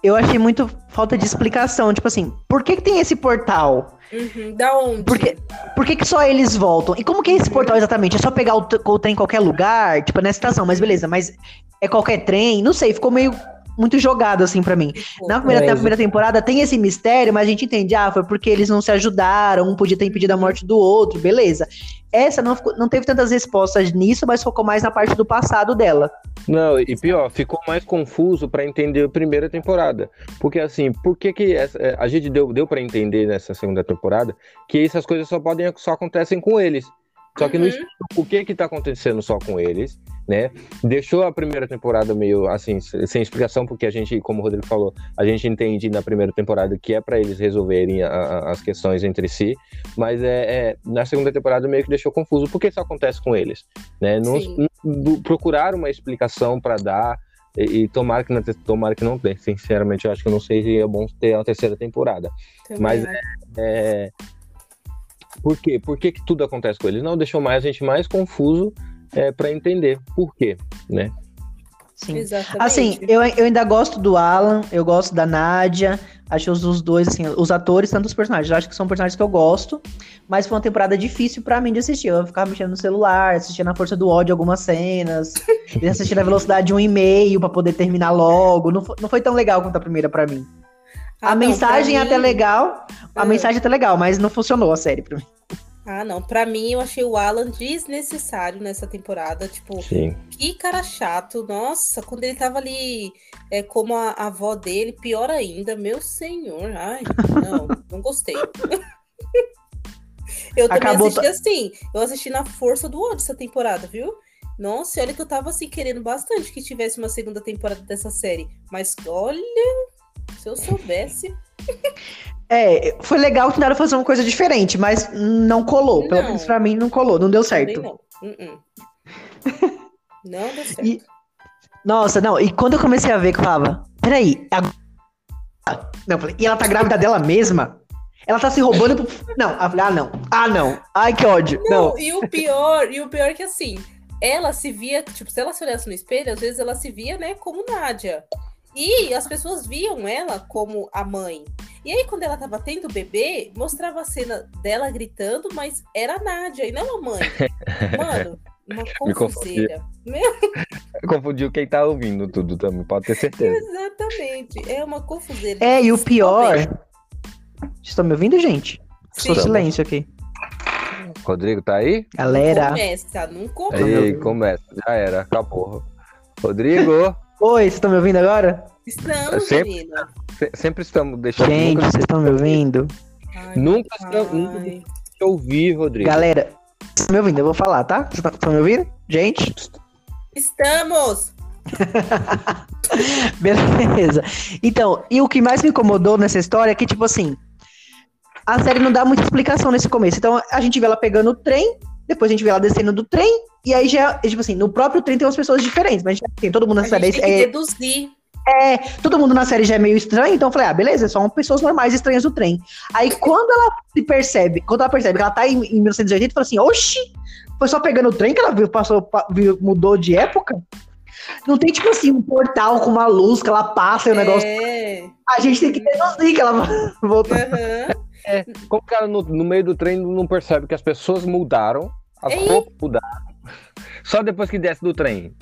eu achei muito falta de explicação. Tipo assim, por que, que tem esse portal? Uhum, Da onde? Por que, por que, que só eles voltam? E como que é esse portal exatamente? É só pegar o, o trem em qualquer lugar? Tipo, nessa estação, mas beleza, mas é qualquer trem? Não sei, ficou meio muito jogado assim pra mim. Na primeira, É, na primeira temporada tem esse mistério, mas a gente entende, ah, foi porque eles não se ajudaram, um podia ter impedido a morte do outro, beleza. Essa não, ficou- não teve tantas respostas nisso, mas focou mais na parte do passado dela. Não, e pior, ficou mais confuso pra entender a primeira temporada. Porque assim, por que que essa- é, a gente deu, deu para entender nessa segunda temporada que essas coisas só podem só acontecem com eles. Só que não Uhum. explica o que que tá acontecendo só com eles, né? Deixou a primeira temporada meio assim, se- sem explicação, porque a gente, como o Rodrigo falou, a gente entende na primeira temporada que é pra eles resolverem a- a- as questões entre si, mas é, é, na segunda temporada meio que deixou confuso, porque isso acontece com eles, né? Não, não- procurar uma explicação pra dar e, e tomara que não, tomara que não tenha. Sinceramente, eu acho que não sei se é bom ter a terceira temporada. também mas acho. É... Por quê? Por que, que tudo acontece com eles? Não, deixou mais a gente mais confuso é, para entender por quê, né? Sim. Exatamente. Assim, eu, eu ainda gosto do Alan, eu gosto da Nádia, acho os, os dois, assim, os atores, tanto os personagens, eu acho que são personagens que eu gosto, mas foi uma temporada difícil pra mim de assistir. Eu ficava mexendo no celular, assistindo na força do ódio algumas cenas, e assistindo na velocidade de um e-mail pra poder terminar logo. Não foi, não foi tão legal quanto a primeira pra mim. Ah, a não, mensagem é pra até mim- legal, a Ah. mensagem é até legal, mas não funcionou a série pra mim. Ah, não. Pra mim, eu achei o Alan desnecessário nessa temporada. Tipo, Sim. que cara chato. Nossa, quando ele tava ali é, como a, a avó dele, pior ainda. Meu senhor. Ai, não, não gostei. eu também Acabou assisti assim. Eu assisti na força do ódio essa temporada, viu? Nossa, olha que eu tava assim querendo bastante que tivesse uma segunda temporada dessa série. Mas olha, se eu soubesse. É, foi legal que tentaram fazer uma coisa diferente, mas não colou. Pelo Não. menos pra mim não colou, não deu certo. não. Uh-uh. Não deu certo. E- Nossa, não, e quando eu comecei a ver que eu falava, peraí, agora... Não, falei, e ela tá grávida dela mesma? Ela tá se roubando pro... Não, eu falei, ah, não, ah, não, ai, que ódio, não. Não, e o pior, e o pior é que assim, ela se via, tipo, se ela se olhasse no espelho, às vezes ela se via, né, como Nádia. E as pessoas viam ela como a mãe. E aí, quando ela tava tendo o bebê, mostrava a cena dela gritando, mas era a Nádia e não a mãe. Mano, uma Me confuseira. Confundiu quem tá ouvindo tudo também, pode ter certeza. Exatamente. É uma confuseira. É, e o pior... Vocês estão me ouvindo, gente? Sou Sim. silêncio aqui. Rodrigo, tá aí? Galera... Começa, não começa. Aí, começa. Já era, acabou. Rodrigo, Oi, vocês estão me ouvindo agora? Estamos, Sempre- menino. se- sempre estamos deixando. Gente, Nunca vocês estão me ouvindo? Ai, Nunca estamos- nunca- eu ouvir, Rodrigo. Galera, vocês estão me ouvindo? Eu vou falar, tá? Vocês estão me ouvindo? Gente? Estamos! Beleza. Então, e o que mais me incomodou nessa história é que, tipo assim, a série não dá muita explicação nesse começo. Então, a gente vê ela pegando o trem, depois a gente vê ela descendo do trem, e aí já, tipo assim, no próprio trem tem umas pessoas diferentes, mas tem todo mundo na A série. gente tem que É, deduzir. é, todo mundo na série já é meio estranho, então eu falei, ah, beleza, são pessoas normais estranhas do trem. Aí quando ela se percebe, quando ela percebe que ela tá em, em 1980, fala assim, oxi, foi só pegando o trem que ela viu, passou, pa- viu- mudou de época? Não tem, tipo assim, um portal com uma luz que ela passa e o negócio. É. A gente tem que deduzir que ela voltou. aham. Como que ela no, no meio do trem não percebe que as pessoas mudaram, as Ei. roupas mudaram, só depois que desce do trem?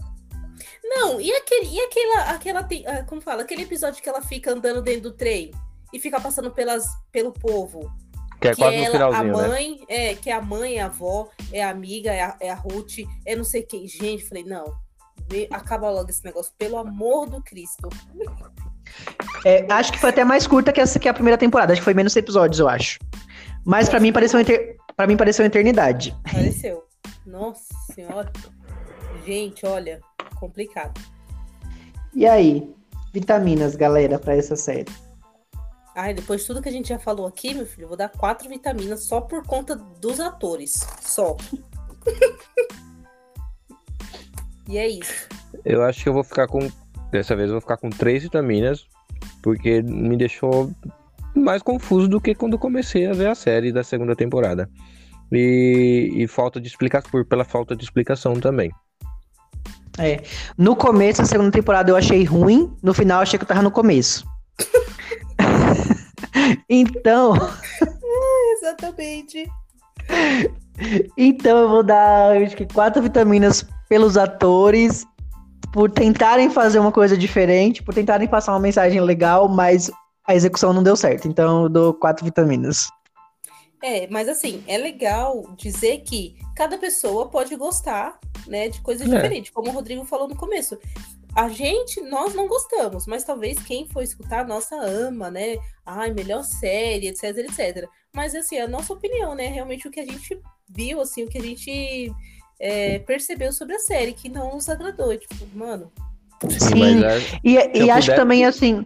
Não, e aquele, e aquela, aquela ah, como fala, aquele episódio que ela fica andando dentro do trem e fica passando pelas, pelo povo. Que é que quase ela, no finalzinho, a né? mãe, é, que a mãe é a avó, é a amiga, é a, é a Ruth, é não sei quem. Gente, falei, não, vê- acaba logo esse negócio, pelo amor do Cristo. É, acho que foi até mais curta que essa que a primeira temporada. Acho que foi menos episódios, eu acho. Mas pra mim pareceu eter... para mim pareceu uma eternidade. Pareceu. Nossa senhora. Gente, olha, complicado. E aí? Vitaminas, galera, para essa série. Ai, depois de tudo que a gente já falou aqui, meu filho, eu vou dar quatro vitaminas só por conta dos atores. Só. e é isso. Eu acho que eu vou ficar com. Dessa vez eu vou ficar com três vitaminas, porque me deixou mais confuso do que quando comecei a ver a série da segunda temporada. E, e falta de explicação, por pela falta de explicação também. É. No começo da segunda temporada eu achei ruim, no final eu achei que eu tava no começo. então. Exatamente. Então eu vou dar acho que quatro vitaminas pelos atores, por tentarem fazer uma coisa diferente, por tentarem passar uma mensagem legal, mas a execução não deu certo. Então eu dou quatro vitaminas. É, mas assim, é legal dizer que cada pessoa pode gostar, né, de coisas é. diferentes, como o Rodrigo falou no começo. A gente, nós não gostamos, mas talvez quem for escutar, nossa ama, né? Ai, melhor série, etc, etc. Mas assim, a nossa opinião, né? Realmente o que a gente viu, assim, o que a gente é, percebeu sobre a série, que não nos agradou. Tipo, mano. Sim, é, e, e acho também assim.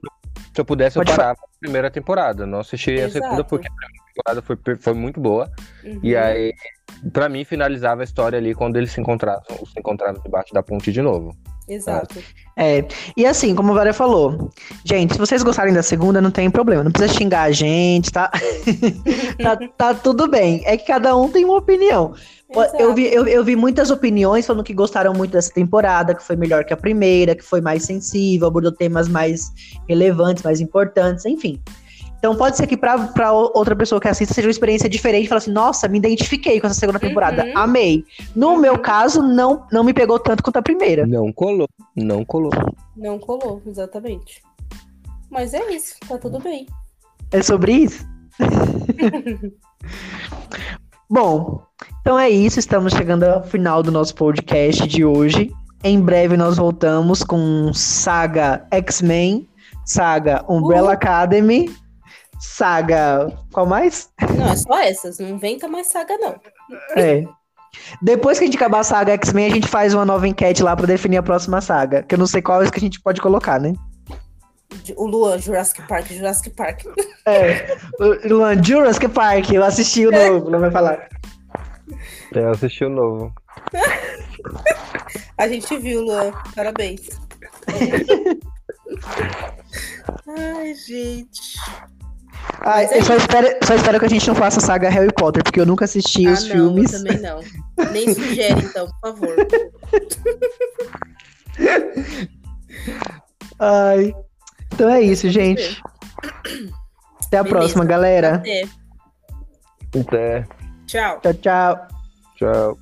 Se eu pudesse, eu parava a primeira temporada. Não assisti a segunda porque a primeira temporada foi, foi muito boa. Uhum. E aí, pra mim, finalizava a história ali quando eles se encontravam, se encontravam debaixo da ponte de novo. Exato. É, e assim, como a Valéria falou, gente, se vocês gostarem da segunda, não tem problema, não precisa xingar a gente, tá? tá, tá tudo bem. É que cada um tem uma opinião. Eu vi, eu, eu vi muitas opiniões falando que gostaram muito dessa temporada, que foi melhor que a primeira, que foi mais sensível, abordou temas mais relevantes, mais importantes, enfim. Então pode ser que para outra pessoa que assista seja uma experiência diferente, fala assim, nossa, me identifiquei com essa segunda temporada, uhum. amei. No uhum. meu caso, não, não me pegou tanto quanto a primeira. Não colou, não colou. Não colou, exatamente. Mas é isso, tá tudo bem. É sobre isso? Bom, então é isso, estamos chegando ao final do nosso podcast de hoje. Em breve nós voltamos com Saga X-Men, Saga Umbrella uh. Academy, Saga. Qual mais? Não, é só essas, não inventa mais saga, não. É. Depois que a gente acabar a saga X-Men, a gente faz uma nova enquete lá para definir a próxima saga. Que eu não sei qual é que a gente pode colocar, né? O Luan, Jurassic Park, Jurassic Park. É, o Luan, Jurassic Park, eu assisti o novo, não vai falar. É, eu assisti o novo. A gente viu, Luan. Parabéns. Ai, gente. Ah, é eu só espero, só espero que a gente não faça saga Harry Potter, porque eu nunca assisti ah, os não, filmes. Eu também não. Nem sugere, então, por favor. Ai. Então é isso, gente. Até a Beleza. próxima, galera. Até. Até. Tchau. Tchau, tchau. Tchau.